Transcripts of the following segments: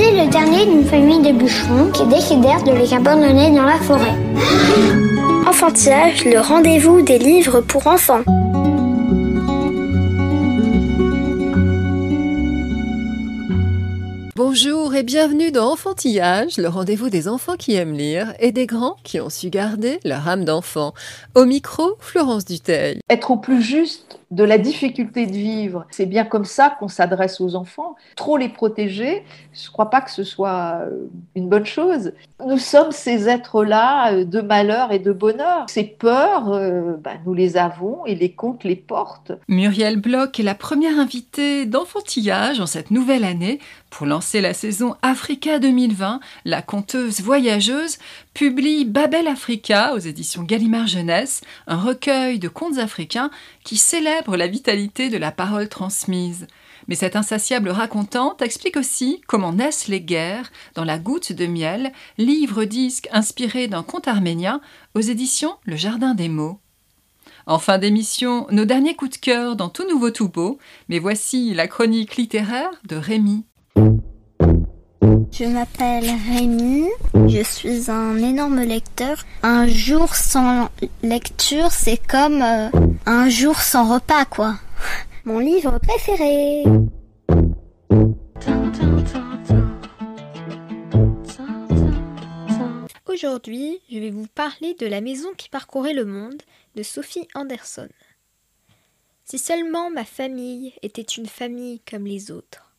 Était le dernier d'une famille de bûcherons qui décidèrent de les abandonner dans la forêt. Enfantillage, le rendez-vous des livres pour enfants. Bonjour et bienvenue dans Enfantillage, le rendez-vous des enfants qui aiment lire et des grands qui ont su garder leur âme d'enfant. Au micro, Florence Duteil. être au plus juste de la difficulté de vivre. C'est bien comme ça qu'on s'adresse aux enfants. Trop les protéger, je ne crois pas que ce soit euh, une bonne chose. Nous sommes ces êtres-là euh, de malheur et de bonheur. Ces peurs, euh, bah, nous les avons et les contes les portent. Muriel Bloch est la première invitée d'Enfantillage en cette nouvelle année. Pour lancer la saison Africa 2020, la conteuse voyageuse publie Babel Africa aux éditions Gallimard Jeunesse, un recueil de contes africains qui célèbre la vitalité de la parole transmise. Mais cette insatiable racontante explique aussi comment naissent les guerres dans La goutte de miel, livre-disque inspiré d'un conte arménien aux éditions Le Jardin des mots. En fin d'émission, nos derniers coups de cœur dans Tout Nouveau Tout Beau, mais voici la chronique littéraire de Rémi. Je m'appelle Rémi, je suis un énorme lecteur. Un jour sans lecture, c'est comme euh, un jour sans repas, quoi. Mon livre préféré. Aujourd'hui, je vais vous parler de La maison qui parcourait le monde de Sophie Anderson. Si seulement ma famille était une famille comme les autres.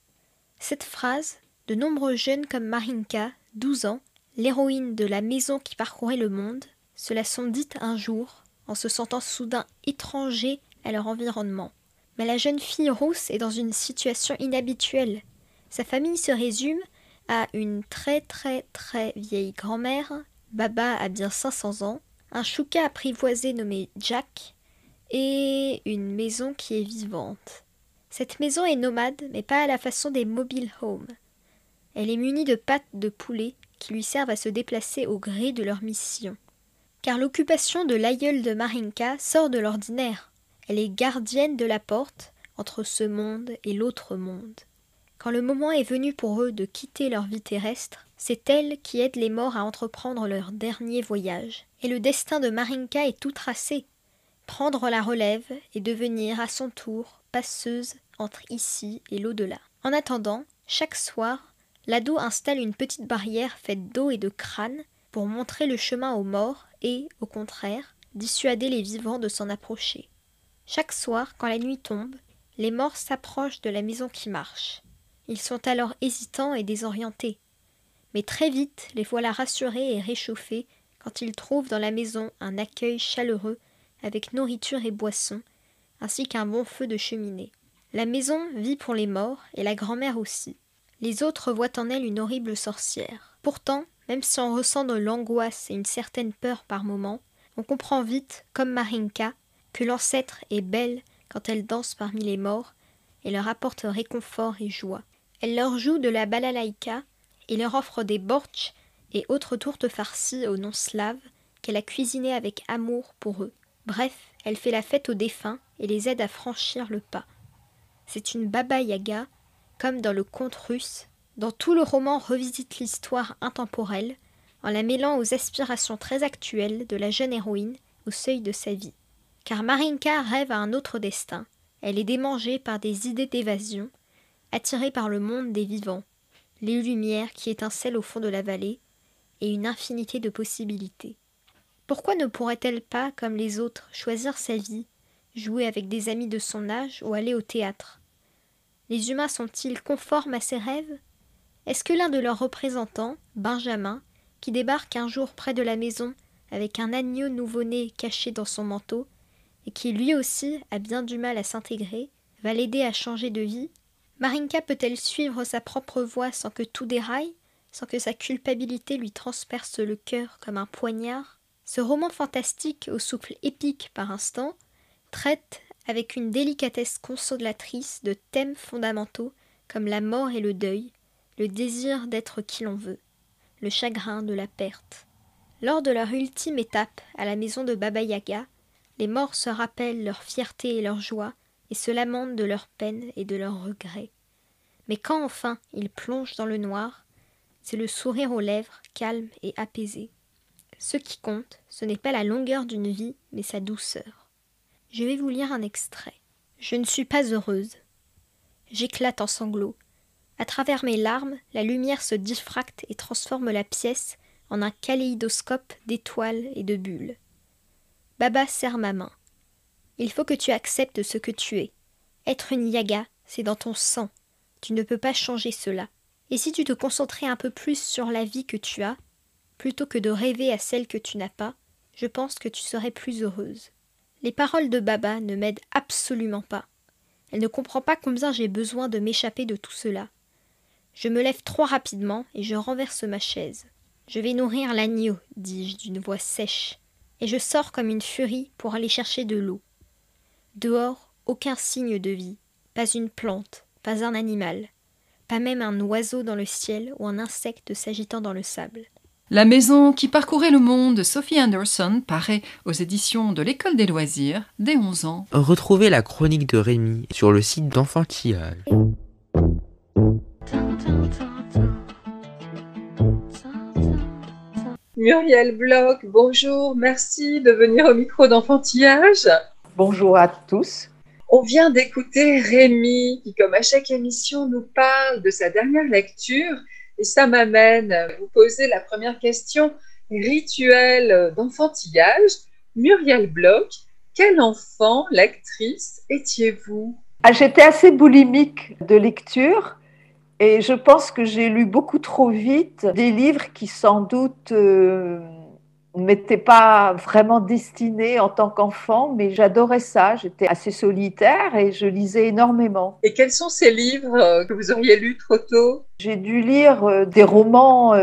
Cette phrase, de nombreux jeunes comme Marinka, 12 ans, l'héroïne de La maison qui parcourait le monde, se la sont dites un jour en se sentant soudain étrangers à leur environnement. Mais la jeune fille rousse est dans une situation inhabituelle. Sa famille se résume à une très très très vieille grand-mère, Baba a bien 500 ans, un chouka apprivoisé nommé Jack, et une maison qui est vivante. Cette maison est nomade, mais pas à la façon des mobile homes. Elle est munie de pattes de poulet qui lui servent à se déplacer au gré de leur mission. Car l'occupation de l'aïeul de Marinka sort de l'ordinaire. Elle est gardienne de la porte entre ce monde et l'autre monde. Quand le moment est venu pour eux de quitter leur vie terrestre, c'est elle qui aide les morts à entreprendre leur dernier voyage. Et le destin de Marinka est tout tracé. Prendre la relève et devenir à son tour passeuse entre ici et l'au-delà. En attendant, chaque soir, l'ado installe une petite barrière faite d'eau et de crâne pour montrer le chemin aux morts et, au contraire, dissuader les vivants de s'en approcher. Chaque soir, quand la nuit tombe, les morts s'approchent de la maison qui marche. Ils sont alors hésitants et désorientés. Mais très vite, les voilà rassurés et réchauffés quand ils trouvent dans la maison un accueil chaleureux avec nourriture et boissons, ainsi qu'un bon feu de cheminée. La maison vit pour les morts et la grand-mère aussi. Les autres voient en elle une horrible sorcière. Pourtant, même si on ressent de l'angoisse et une certaine peur par moments, on comprend vite, comme Marinka, que l'ancêtre est belle quand elle danse parmi les morts et leur apporte réconfort et joie. Elle leur joue de la balalaïka et leur offre des bortsch et autres tourtes farcies au nom slave qu'elle a cuisinées avec amour pour eux. Bref, elle fait la fête aux défunts et les aide à franchir le pas. C'est une baba yaga, comme dans le conte russe. Dans tout le roman revisite l'histoire intemporelle, en la mêlant aux aspirations très actuelles de la jeune héroïne au seuil de sa vie. Car Marinka rêve à un autre destin. Elle est démangée par des idées d'évasion, attirée par le monde des vivants, les lumières qui étincellent au fond de la vallée, et une infinité de possibilités. Pourquoi ne pourrait-elle pas, comme les autres, choisir sa vie, jouer avec des amis de son âge ou aller au théâtre? Les humains sont-ils conformes à ses rêves? Est-ce que l'un de leurs représentants, Benjamin, qui débarque un jour près de la maison avec un agneau nouveau-né caché dans son manteau, et qui lui aussi a bien du mal à s'intégrer, va l'aider à changer de vie? Marinka peut-elle suivre sa propre voie sans que tout déraille sans que sa culpabilité lui transperce le cœur comme un poignard, ce roman fantastique au souffle épique par instant traite avec une délicatesse consolatrice de thèmes fondamentaux comme la mort et le deuil, le désir d'être qui l'on veut, le chagrin de la perte. Lors de leur ultime étape à la maison de Baba Yaga, les morts se rappellent leur fierté et leur joie et se lamentent de leur peine et de leurs regrets. Mais quand enfin ils plongent dans le noir, c'est le sourire aux lèvres calme et apaisé. Ce qui compte, ce n'est pas la longueur d'une vie, mais sa douceur. Je vais vous lire un extrait. Je ne suis pas heureuse. J'éclate en sanglots. À travers mes larmes, la lumière se diffracte et transforme la pièce en un kaléidoscope d'étoiles et de bulles. Baba serre ma main. Il faut que tu acceptes ce que tu es. Être une yaga, c'est dans ton sang. Tu ne peux pas changer cela. Et si tu te concentrais un peu plus sur la vie que tu as, plutôt que de rêver à celle que tu n'as pas, je pense que tu serais plus heureuse. Les paroles de Baba ne m'aident absolument pas. Elle ne comprend pas combien j'ai besoin de m'échapper de tout cela. Je me lève trop rapidement et je renverse ma chaise. Je vais nourrir l'agneau, dis-je d'une voix sèche, et je sors comme une furie pour aller chercher de l'eau. Dehors, aucun signe de vie, pas une plante, pas un animal, pas même un oiseau dans le ciel ou un insecte s'agitant dans le sable. La maison qui parcourait le monde de Sophie Anderson paraît aux éditions de l'École des loisirs dès 11 ans. Retrouvez la chronique de Rémi sur le site d'enfantillage. Muriel Bloch, bonjour, merci de venir au micro d'enfantillage. Bonjour à tous. On vient d'écouter Rémi qui, comme à chaque émission, nous parle de sa dernière lecture et ça m'amène à vous poser la première question rituelle d'enfantillage. Muriel Bloch, quel enfant, lectrice, étiez-vous? Ah, J'étais assez boulimique de lecture et je pense que j'ai lu beaucoup trop vite des livres qui sans doute euh, ne m'étaient pas vraiment destinés en tant qu'enfant, mais j'adorais ça. J'étais assez solitaire et je lisais énormément. Et quels sont ces livres euh, que vous auriez lus trop tôt? J'ai dû lire euh, des romans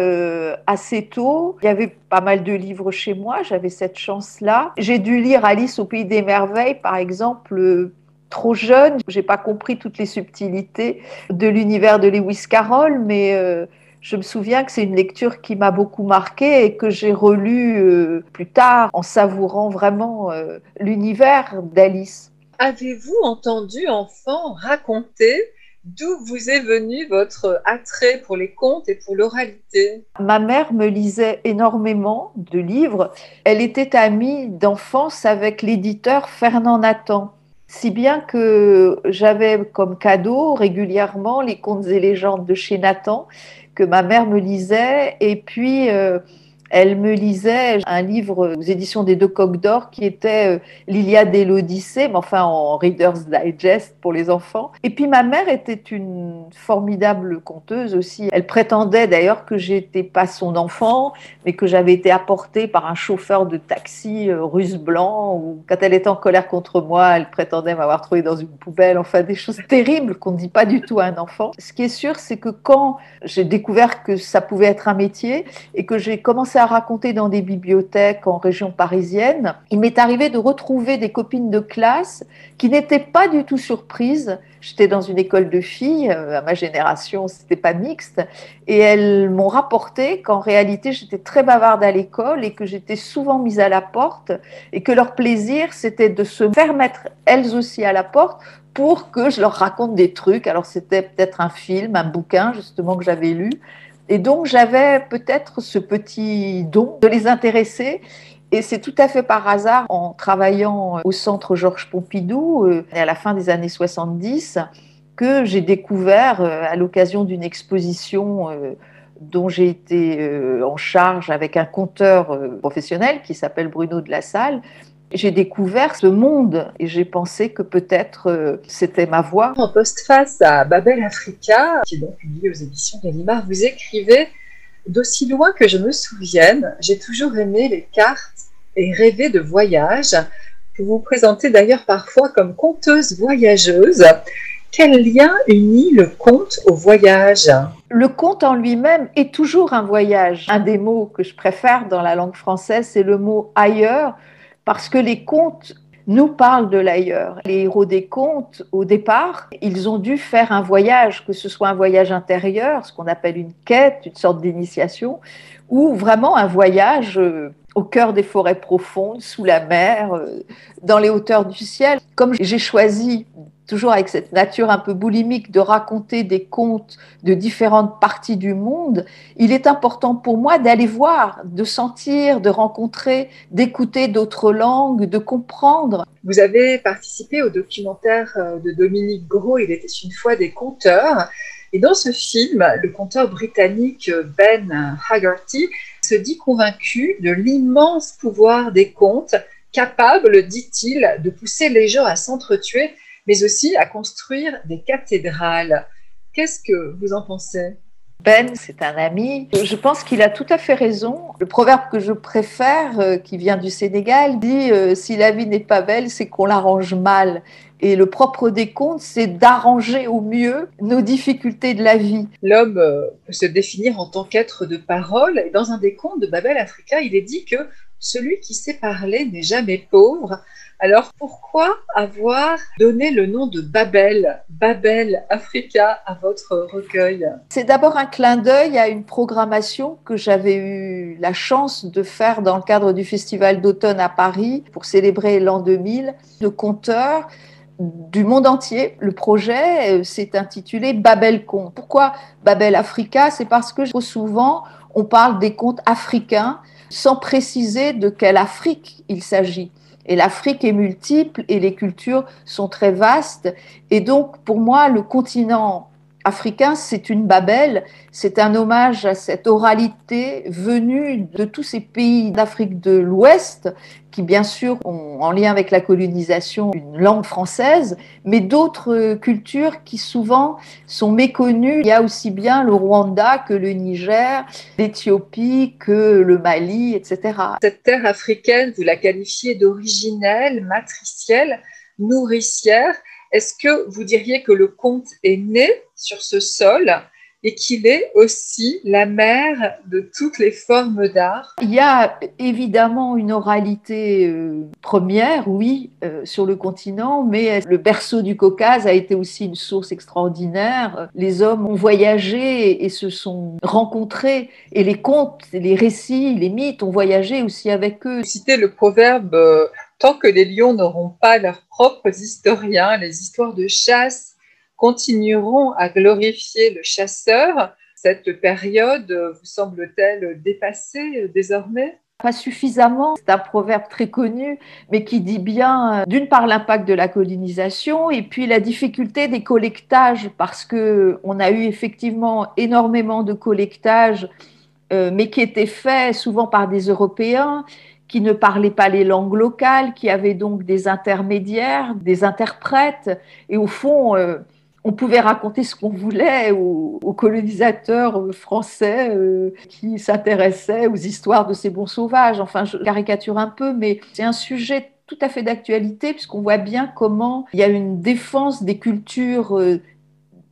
assez tôt. Il y avait pas mal de livres chez moi, j'avais cette chance-là. J'ai dû lire Alice au pays des merveilles, par exemple, trop jeune. J'ai pas compris toutes les subtilités de l'univers de Lewis Carroll, mais euh, je me souviens que c'est une lecture qui m'a beaucoup marquée et que j'ai relue euh, plus tard en savourant vraiment euh, l'univers d'Alice. Avez-vous entendu, enfant, raconter d'où vous est venu votre attrait pour les contes et pour l'oralité? Ma mère me lisait énormément de livres. Elle était amie d'enfance avec l'éditeur Fernand Nathan si bien que j'avais comme cadeau régulièrement les contes et légendes de chez Nathan que ma mère me lisait. Et puis euh, elle me lisait un livre aux éditions des Deux Coques d'Or qui était euh, l'Iliade et l'Odyssée, mais enfin en Reader's Digest pour les enfants. Et puis ma mère était une formidable conteuse aussi. Elle prétendait d'ailleurs que j'étais pas son enfant, mais que j'avais été apportée par un chauffeur de taxi euh, russe blanc. Ou quand elle était en colère contre moi, elle prétendait m'avoir trouvé dans une poubelle. Enfin des choses terribles qu'on ne dit pas du tout à un enfant. Ce qui est sûr, c'est que quand j'ai découvert que ça pouvait être un métier et que j'ai commencé à raconter dans des bibliothèques en région parisienne, il m'est arrivé de retrouver des copines de classe qui n'étaient pas du tout surprises. J'étais dans une école de filles, euh, à ma génération, c'était pas mixte, et elles m'ont rapporté qu'en réalité j'étais très bavarde à l'école et que j'étais souvent mise à la porte et que leur plaisir c'était de se faire mettre elles aussi à la porte pour que je leur raconte des trucs. Alors c'était peut-être un film, un bouquin justement que j'avais lu, et donc j'avais peut-être ce petit don de les intéresser. Et c'est tout à fait par hasard, en travaillant au centre Georges Pompidou, euh, à la fin des années 70, que j'ai découvert, euh, à l'occasion d'une exposition euh, dont j'ai été en charge avec un conteur professionnel qui s'appelle Bruno de la Salle, j'ai découvert ce monde et j'ai pensé que peut-être euh, c'était ma voix. En postface à Babel Africa, qui est donc publié aux éditions Gallimard, vous écrivez D'aussi loin que je me souvienne, j'ai toujours aimé les cartes et rêvé de voyages. Vous vous présentez d'ailleurs parfois comme conteuse voyageuse. Quel lien unit le conte au voyage? Le conte en lui-même est toujours un voyage. Un des mots que je préfère dans la langue française, c'est le mot ailleurs, parce que les contes nous parlent de l'ailleurs. Les héros des contes, au départ, ils ont dû faire un voyage, que ce soit un voyage intérieur, ce qu'on appelle une quête, une sorte d'initiation, ou vraiment un voyage euh, au cœur des forêts profondes, sous la mer, euh, dans les hauteurs du ciel. Comme j'ai choisi toujours avec cette nature un peu boulimique, de raconter des contes de différentes parties du monde, il est important pour moi d'aller voir, de sentir, de rencontrer, d'écouter d'autres langues, de comprendre. Vous avez participé au documentaire euh, de Dominique Gros, Il était une fois des conteurs. Et dans ce film, le conteur britannique Ben Haggerty se dit convaincu de l'immense pouvoir des contes, capable, dit-il, de pousser les gens à s'entretuer mais aussi à construire des cathédrales. Qu'est-ce que vous en pensez? Ben, c'est un ami. Je pense qu'il a tout à fait raison. Le proverbe que je préfère, euh, qui vient du Sénégal, dit euh, Si la vie n'est pas belle, c'est qu'on l'arrange mal. Et le propre des contes, c'est d'arranger au mieux nos difficultés de la vie. L'homme euh, peut se définir en tant qu'être de parole. Et dans un des contes de Babel Africa, il est dit que celui qui sait parler n'est jamais pauvre. Alors pourquoi avoir donné le nom de Babel, Babel Africa à votre recueil C'est d'abord un clin d'œil à une programmation que j'avais eu la chance de faire dans le cadre du Festival d'automne à Paris pour célébrer l'an 2000 de conteurs du monde entier. Le projet euh, s'est intitulé Babel Conte. Pourquoi Babel Africa? C'est parce que trop souvent on parle des contes africains sans préciser de quelle Afrique il s'agit. Et l'Afrique est multiple et les cultures sont très vastes. Et donc, pour moi, le continent africain, c'est une Babel, c'est un hommage à cette oralité venue de tous ces pays d'Afrique de l'Ouest qui bien sûr ont en lien avec la colonisation une langue française, mais d'autres cultures qui souvent sont méconnues. Il y a aussi bien le Rwanda que le Niger, l'Éthiopie que le Mali, etc. Cette terre africaine, vous la qualifiez d'originelle, matricielle, nourricière. Est-ce que vous diriez que le conte est né sur ce sol et qu'il est aussi la mère de toutes les formes d'art? Il y a évidemment une oralité euh, première, oui, euh, sur le continent, mais le berceau du Caucase a été aussi une source extraordinaire. Les hommes ont voyagé et se sont rencontrés, et les contes, les récits, les mythes ont voyagé aussi avec eux. Citez le proverbe euh, Tant que les lions n'auront pas leurs propres historiens, les histoires de chasse continueront à glorifier le chasseur. Cette période vous semble-t-elle dépassée désormais? Pas suffisamment. C'est un proverbe très connu, mais qui dit bien, euh, d'une part, l'impact de la colonisation et puis la difficulté des collectages, parce que on a eu effectivement énormément de collectages, euh, mais qui étaient faits souvent par des Européens qui ne parlaient pas les langues locales, qui avaient donc des intermédiaires, des interprètes, et au fond, euh, on pouvait raconter ce qu'on voulait aux, colonisateurs français euh, qui s'intéressaient aux histoires de ces bons sauvages. Enfin, je caricature un peu, mais c'est un sujet tout à fait d'actualité puisqu'on voit bien comment il y a une défense des cultures euh,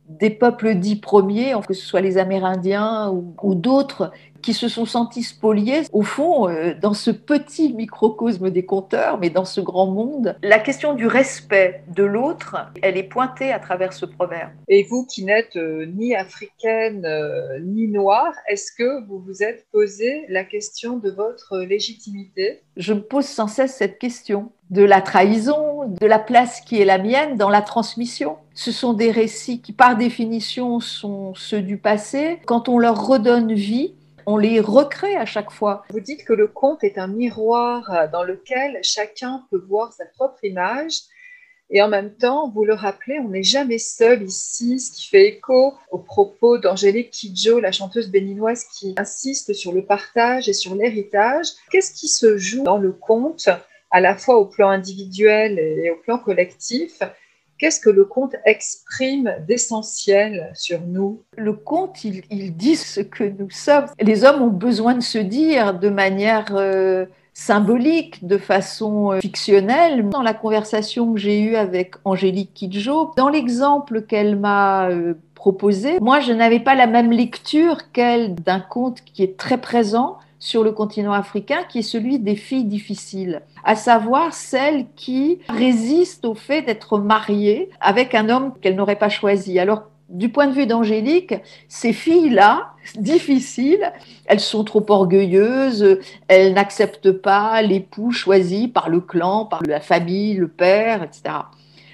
des peuples dits premiers, que ce soit les Amérindiens ou d'autres, qui se sont sentis spoliés, au fond, euh, dans ce petit microcosme des conteurs, mais dans ce grand monde. La question du respect de l'autre, elle est pointée à travers ce proverbe. Et vous qui n'êtes euh, ni africaine euh, ni noire, est-ce que vous vous êtes posé la question de votre légitimité? Je me pose sans cesse cette question de la trahison, de la place qui est la mienne dans la transmission. Ce sont des récits qui, par définition, sont ceux du passé. Quand on leur redonne vie, on les recrée à chaque fois. Vous dites que le conte est un miroir euh, dans lequel chacun peut voir sa propre image. Et en même temps, vous le rappelez, on n'est jamais seul ici, ce qui fait écho aux propos d'Angélique Kidjo, la chanteuse béninoise qui insiste sur le partage et sur l'héritage. Qu'est-ce qui se joue dans le conte, à la fois au plan individuel et au plan collectif? Qu'est-ce que le conte exprime d'essentiel sur nous? Le conte, il, dit ce que nous sommes. Les hommes ont besoin de se dire de manière euh, symbolique, de façon euh, fictionnelle. Dans la conversation que j'ai eue avec Angélique Kidjo, dans l'exemple qu'elle m'a euh, proposé, moi je n'avais pas la même lecture qu'elle d'un conte qui est très présent sur le continent africain, qui est celui des filles difficiles, à savoir celles qui résistent au fait d'être mariées avec un homme qu'elles n'auraient pas choisi. Alors du point de vue d'Angélique, ces filles-là, difficiles, elles sont trop orgueilleuses, elles n'acceptent pas l'époux choisi par le clan, par la famille, le père, etc.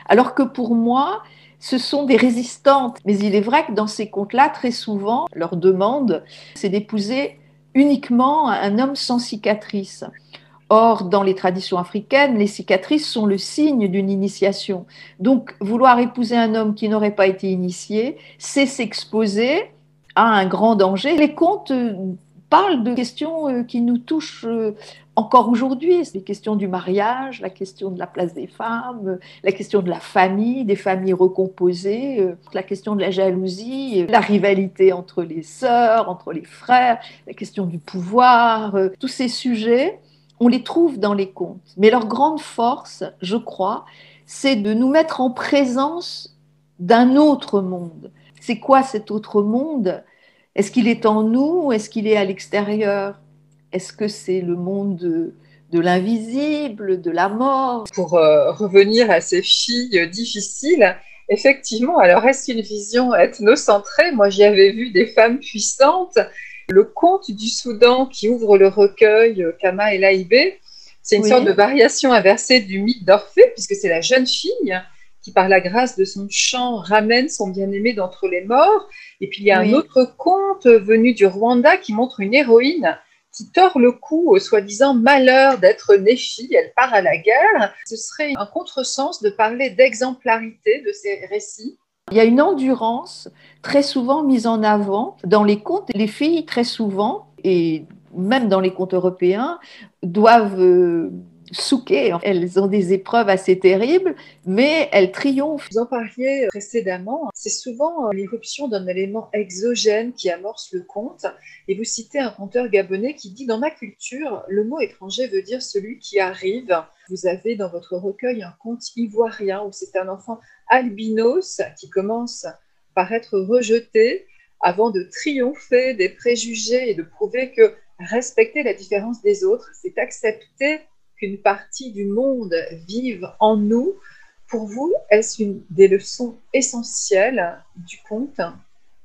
Alors que pour moi, ce sont des résistantes. Mais il est vrai que dans ces contes-là, très souvent, leur demande, c'est d'épouser uniquement un homme sans cicatrice. Or, dans les traditions africaines, les cicatrices sont le signe d'une initiation. Donc, vouloir épouser un homme qui n'aurait pas été initié, c'est s'exposer à un grand danger. Les contes euh, parlent de questions euh, qui nous touchent euh, encore aujourd'hui. Les questions du mariage, la question de la place des femmes, la question de la famille, des familles recomposées, la question de la jalousie, la rivalité entre les sœurs, entre les frères, la question du pouvoir, tous ces sujets on les trouve dans les contes. Mais leur grande force, je crois, c'est de nous mettre en présence d'un autre monde. C'est quoi cet autre monde? Est-ce qu'il est en nous Est-ce qu'il est à l'extérieur? Est-ce que c'est le monde de, l'invisible, de la mort? Pour euh, revenir à ces filles difficiles, effectivement, alors est-ce une vision ethnocentrée? Moi, j'y avais vu des femmes puissantes. Le conte du Soudan qui ouvre le recueil euh, Kama et Laïbé, c'est une sorte de variation inversée du mythe d'Orphée, puisque c'est la jeune fille qui, par la grâce de son chant, ramène son bien-aimé d'entre les morts. Et puis il y a un autre conte venu du Rwanda qui montre une héroïne qui tord le cou au soi-disant malheur d'être née fille, elle part à la guerre. Ce serait un contresens de parler d'exemplarité de ces récits il y a une endurance très souvent mise en avant dans les contes. Les filles, très souvent, et même dans les contes européens, doivent euh, souquer. Elles ont des épreuves assez terribles, mais elles triomphent. Vous en parliez précédemment, c'est souvent euh, l'irruption d'un élément exogène qui amorce le conte. Et vous citez un conteur gabonais qui dit Dans ma culture, le mot étranger veut dire celui qui arrive. Vous avez dans votre recueil un conte ivoirien où c'est un enfant albinos qui commence par être rejeté avant de triompher des préjugés et de prouver que respecter la différence des autres, c'est accepter qu'une partie du monde vive en nous, pour vous, est-ce une des leçons essentielles du conte?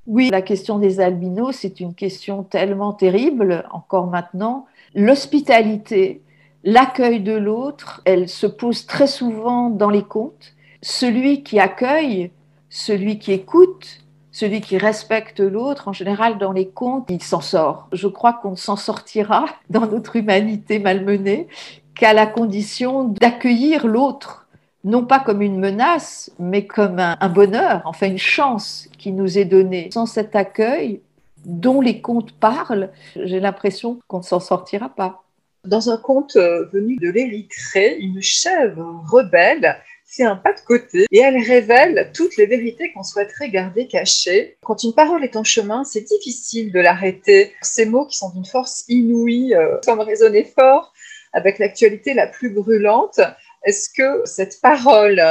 Oui, la question des albinos, c'est une question tellement terrible, encore maintenant. L'hospitalité, l'accueil de l'autre, elle se pose très souvent dans les contes. Celui qui accueille, celui qui écoute, celui qui respecte l'autre, en général, dans les contes, il s'en sort. Je crois qu'on s'en sortira dans notre humanité malmenée qu'à la condition d'accueillir l'autre, non pas comme une menace, mais comme un, bonheur, enfin une chance qui nous est donnée. Sans cet accueil dont les contes parlent, j'ai l'impression qu'on ne s'en sortira pas. Dans un conte euh, venu de l'Érythrée, une chèvre rebelle fait un pas de côté et elle révèle toutes les vérités qu'on souhaiterait garder cachées. Quand une parole est en chemin, c'est difficile de l'arrêter. Ces mots qui sont d'une force inouïe euh, semblent résonner fort avec l'actualité la plus brûlante. Est-ce que cette parole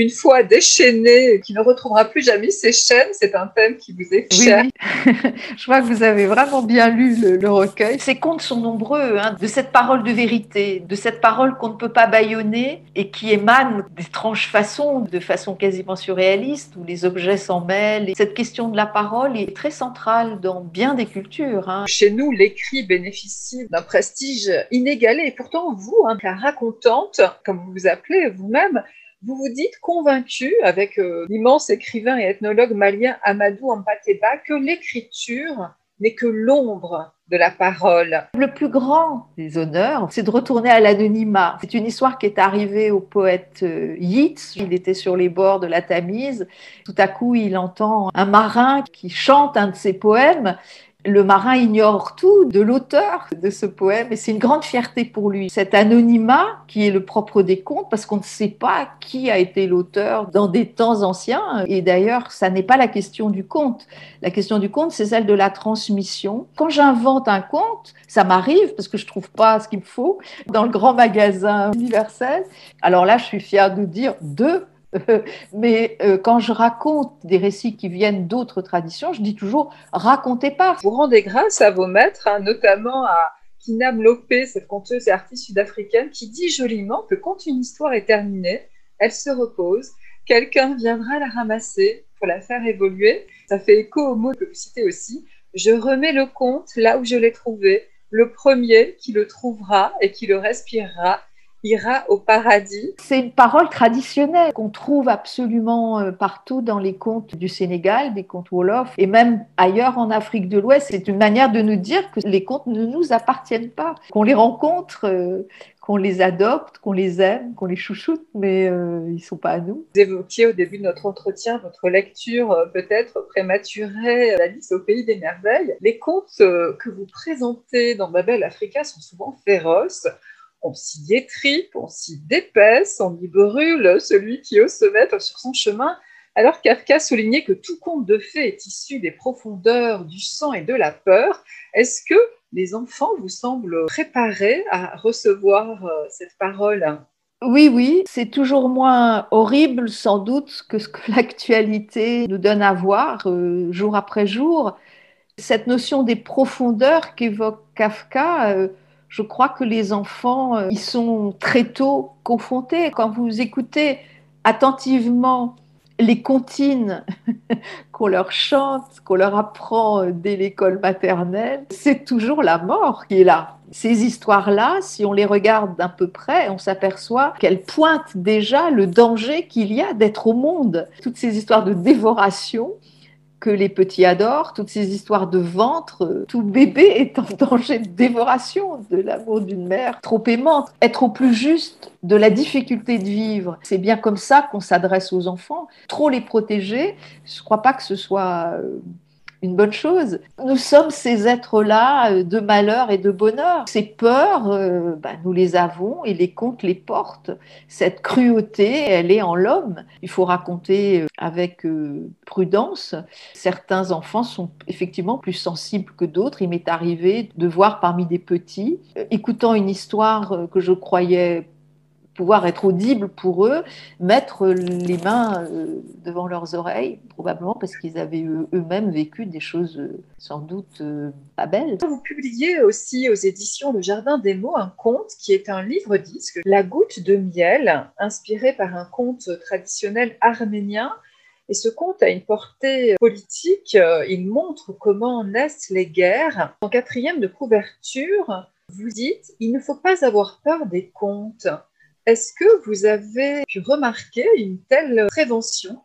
une fois déchaîné, qui ne retrouvera plus jamais ses chaînes, c'est un thème qui vous est cher. Oui, Je vois que vous avez vraiment bien lu le, recueil. Ces contes sont nombreux, hein, de cette parole de vérité, de cette parole qu'on ne peut pas bâillonner et qui émane d'étranges façons, de façon quasiment surréaliste, où les objets s'en mêlent. cette question de la parole est très centrale dans bien des cultures. Hein. Chez nous, l'écrit bénéficie d'un prestige inégalé. Et pourtant, vous, hein, la racontante, comme vous vous appelez vous-même, vous vous dites convaincu, avec euh, l'immense écrivain et ethnologue malien Amadou Ampateba, que l'écriture n'est que l'ombre de la parole. Le plus grand des honneurs, c'est de retourner à l'anonymat. C'est une histoire qui est arrivée au poète euh, Yeats. Il était sur les bords de la Tamise. Tout à coup, il entend un marin qui chante un de ses poèmes Le marin ignore tout de l'auteur de ce poème et c'est une grande fierté pour lui. Cet anonymat qui est le propre des contes parce qu'on ne sait pas qui a été l'auteur dans des temps anciens. Et d'ailleurs, ça n'est pas la question du conte. La question du conte, c'est celle de la transmission. Quand j'invente un conte, ça m'arrive parce que je trouve pas ce qu'il me faut dans le grand magasin universel. Alors là, je suis fière de dire deux mais euh, quand je raconte des récits qui viennent d'autres traditions, je dis toujours racontez pas. Vous rendez grâce à vos maîtres, hein, notamment à Kinam Lopé, cette conteuse et artiste sud-africaine, qui dit joliment que quand une histoire est terminée, elle se repose, quelqu'un viendra la ramasser pour la faire évoluer. Ça fait écho au mot que vous citez aussi. Je remets le conte là où je l'ai trouvé. Le premier qui le trouvera et qui le respirera ira au paradis. C'est une parole traditionnelle qu'on trouve absolument euh, partout dans les contes du Sénégal, des contes Wolof, et même ailleurs en Afrique de l'Ouest. C'est une manière de nous dire que les contes ne nous appartiennent pas, qu'on les rencontre, euh, qu'on les adopte, qu'on les aime, qu'on les chouchoute, mais euh, ils ne sont pas à nous. Vous évoquiez au début de notre entretien votre lecture peut-être prématurée d'Alice au pays des merveilles. Les contes que vous présentez dans Babel Africa sont souvent féroces on s'y détripe, on s'y dépaisse, on y brûle celui qui ose se mettre sur son chemin, alors Kafka soulignait que tout conte de fées est issu des profondeurs du sang et de la peur. Est-ce que les enfants vous semblent préparés à recevoir euh, cette parole? Oui, oui, c'est toujours moins horrible sans doute que ce que l'actualité nous donne à voir euh, jour après jour. Cette notion des profondeurs qu'évoque Kafka, euh, je crois que les enfants, euh, ils sont très tôt confrontés. Quand vous écoutez attentivement les comptines qu'on leur chante, qu'on leur apprend euh, dès l'école maternelle, c'est toujours la mort qui est là. Ces histoires-là, si on les regarde d'un peu près, on s'aperçoit qu'elles pointent déjà le danger qu'il y a d'être au monde. Toutes ces histoires de dévoration, que les petits adorent, toutes ces histoires de ventre, tout bébé est en danger de dévoration de l'amour d'une mère trop aimante. Être au plus juste de la difficulté de vivre, c'est bien comme ça qu'on s'adresse aux enfants. Trop les protéger, je ne crois pas que ce soit euh, une bonne chose. Nous sommes ces êtres-là euh, de malheur et de bonheur. Ces peurs, euh, bah, nous les avons et les contes les portent. Cette cruauté, elle est en l'homme. Il faut raconter euh, avec prudence. Certains enfants sont effectivement plus sensibles que d'autres. Il m'est arrivé de voir parmi des petits, écoutant une histoire que je croyais pouvoir être audible pour eux, mettre les mains euh, devant leurs oreilles, probablement parce qu'ils avaient eux-mêmes vécu des choses euh, sans doute euh, pas belles. Vous publiez aussi aux éditions Le Jardin des mots un conte qui est un livre-disque, La goutte de miel, inspiré par un conte traditionnel arménien. Et ce conte a une portée politique. Il montre comment naissent les guerres. En quatrième de couverture, vous dites Il ne faut pas avoir peur des contes. Est-ce que vous avez pu remarquer une telle prévention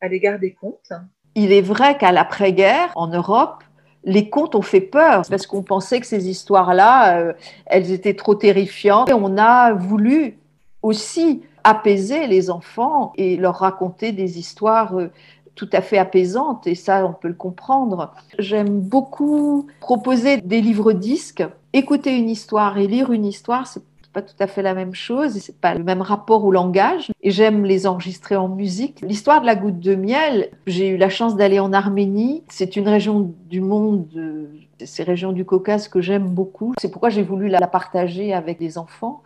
à l'égard des contes? Il est vrai qu'à l'après-guerre, en Europe, les contes ont fait peur parce qu'on pensait que ces histoires-là, euh, elles étaient trop terrifiantes. Et on a voulu aussi apaiser les enfants et leur raconter des histoires euh, tout à fait apaisantes. Et ça, on peut le comprendre. J'aime beaucoup proposer des livres-disques. Écouter une histoire et lire une histoire, c'est pas tout à fait la même chose, c'est pas le même rapport au langage. Et j'aime les enregistrer en musique. L'histoire de la goutte de miel, j'ai eu la chance d'aller en Arménie. C'est une région du monde, ces régions du Caucase que j'aime beaucoup. C'est pourquoi j'ai voulu la partager avec les enfants.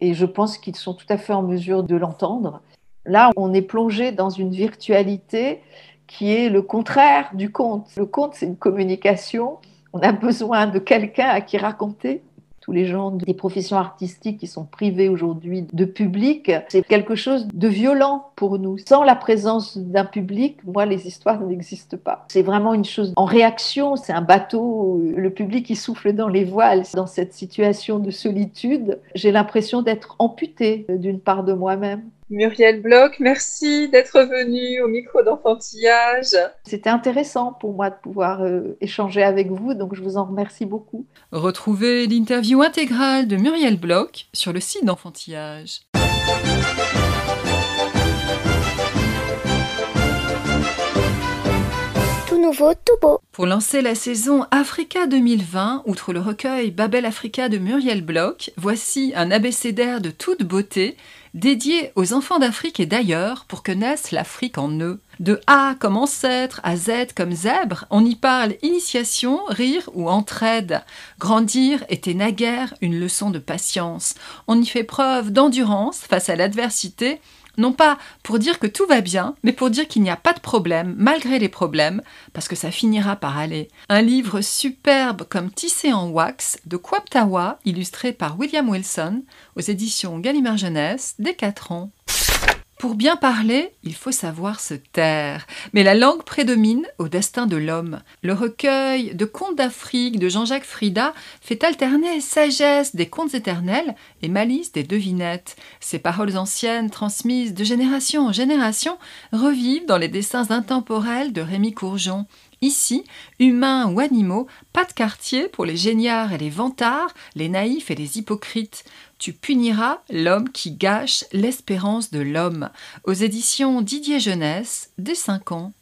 Et je pense qu'ils sont tout à fait en mesure de l'entendre. Là, on est plongé dans une virtualité qui est le contraire du conte. Le conte, c'est une communication. On a besoin de quelqu'un à qui raconter les gens des professions artistiques qui sont privées aujourd'hui de public, c'est quelque chose de violent pour nous. Sans la présence d'un public, moi, les histoires n'existent pas. C'est vraiment une chose en réaction, c'est un bateau, le public qui souffle dans les voiles. Dans cette situation de solitude, j'ai l'impression d'être amputée d'une part de moi-même. Muriel Bloch, merci d'être venue au micro d'enfantillage. C'était intéressant pour moi de pouvoir euh, échanger avec vous, donc je vous en remercie beaucoup. Retrouvez l'interview intégrale de Muriel Bloch sur le site d'enfantillage. Pour lancer la saison Africa 2020, outre le recueil Babel Africa de Muriel Bloch, voici un abécédaire de toute beauté dédié aux enfants d'Afrique et d'ailleurs pour que naisse l'Afrique en eux. De A comme ancêtre à Z comme zèbre, on y parle initiation, rire ou entraide. Grandir était naguère une leçon de patience. On y fait preuve d'endurance face à l'adversité non pas pour dire que tout va bien, mais pour dire qu'il n'y a pas de problème, malgré les problèmes, parce que ça finira par aller. Un livre superbe comme Tissé en wax de Kwaptawa, illustré par William Wilson, aux éditions Gallimard Jeunesse, dès 4 ans. Pour bien parler, il faut savoir se taire. Mais la langue prédomine au destin de l'homme. Le recueil de contes d'Afrique de Jean-Jacques Frida fait alterner sagesse des contes éternels et malice des devinettes. Ces paroles anciennes, transmises de génération en génération, revivent dans les dessins intemporels de Rémi Courgeon. Ici, humains ou animaux, pas de quartier pour les géniards et les vantards, les naïfs et les hypocrites. Tu puniras l'homme qui gâche l'espérance de l'homme. Aux éditions Didier Jeunesse, dès 5 ans.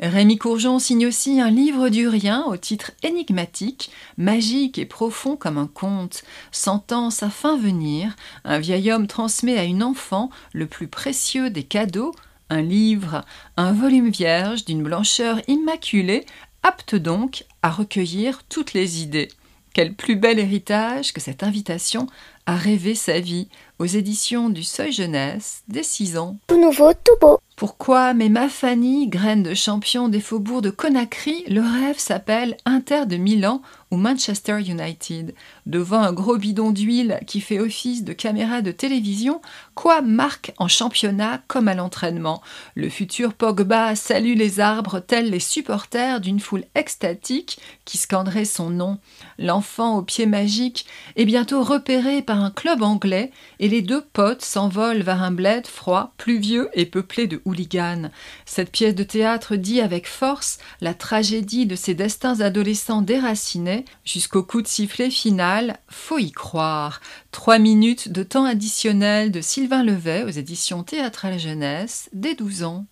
Rémi Courgeon signe aussi un livre du rien au titre énigmatique, magique et profond comme un conte. Sentant sa fin venir, un vieil homme transmet à une enfant le plus précieux des cadeaux, un livre, un volume vierge d'une blancheur immaculée, apte donc à recueillir toutes les idées. Quel plus bel héritage que cette invitation à rêver sa vie aux éditions du Seuil Jeunesse dès 6 ans. Tout nouveau, tout beau. Pourquoi, mais ma Fanny, graine de champion des faubourgs de Conakry, le rêve s'appelle Inter de Milan ou Manchester United. Devant un gros bidon d'huile qui fait office de caméra de télévision, quoi marque en championnat comme à l'entraînement? Le futur Pogba salue les arbres tels les supporters d'une foule extatique qui scanderait son nom. L'enfant au pied magique est bientôt repéré par un club anglais et les deux potes s'envolent vers un bled froid, pluvieux et peuplé de hooligans. Cette pièce de théâtre dit avec force la tragédie de ces destins adolescents déracinés jusqu'au coup de sifflet final, faut y croire. Trois minutes de temps additionnel de Sylvain Levet aux éditions Théâtrales Jeunesse, dès 12 ans.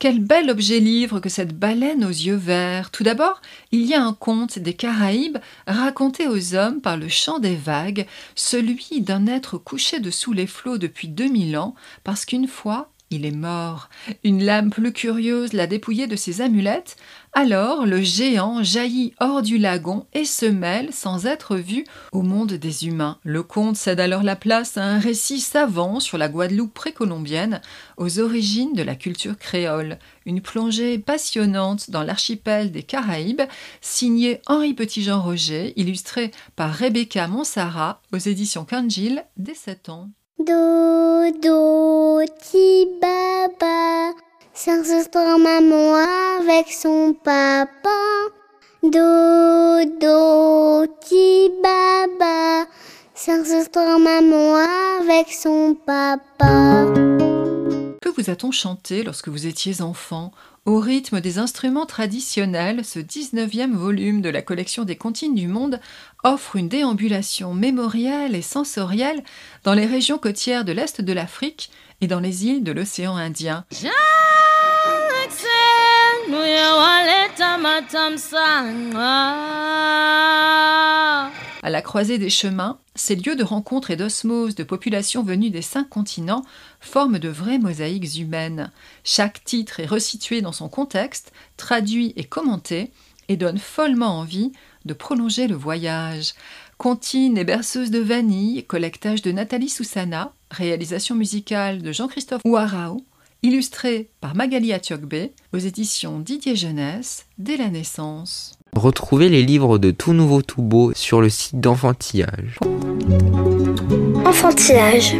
Quel bel objet livre que cette baleine aux yeux verts. Tout d'abord, il y a un conte des Caraïbes raconté aux hommes par le chant des vagues, celui d'un être couché dessous les flots depuis 2000 ans, parce qu'une fois, il est mort. Une lame plus curieuse l'a dépouillé de ses amulettes. Alors le géant jaillit hors du lagon et se mêle, sans être vu, au monde des humains. Le conte cède alors la place à un récit savant sur la Guadeloupe précolombienne, aux origines de la culture créole. Une plongée passionnante dans l'archipel des Caraïbes, signée Henri Petit-Jean Roger, illustré par Rebecca Monsara aux éditions Kanjil dès 7 ans. Dodo, ti baba, s'installe maman avec son papa. Dodo, ti baba, s'installe maman avec son papa. Que vous a-t-on chanté lorsque vous étiez enfant? Au rythme des instruments traditionnels, ce 19e volume de la collection des comptines du monde offre une déambulation mémorielle et sensorielle dans les régions côtières de l'Est de l'Afrique et dans les îles de l'océan Indien. À la croisée des chemins, ces lieux de rencontre et d'osmose de populations venues des cinq continents forment de vraies mosaïques humaines. Chaque titre est resitué dans son contexte, traduit et commenté, et donne follement envie de prolonger le voyage. Comptine et berceuse de vanille, collectage de Nathalie Soussana, réalisation musicale de Jean-Christophe Ouarao, illustré par Magali Atiogbe aux éditions Didier Jeunesse dès la naissance. Retrouvez les livres de Tout Nouveau Tout Beau sur le site d'Enfantillage. Enfantillage.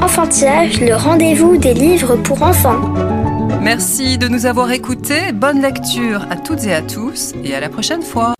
Enfantillage, le rendez-vous des livres pour enfants. Merci de nous avoir écoutés, bonne lecture à toutes et à tous et à la prochaine fois.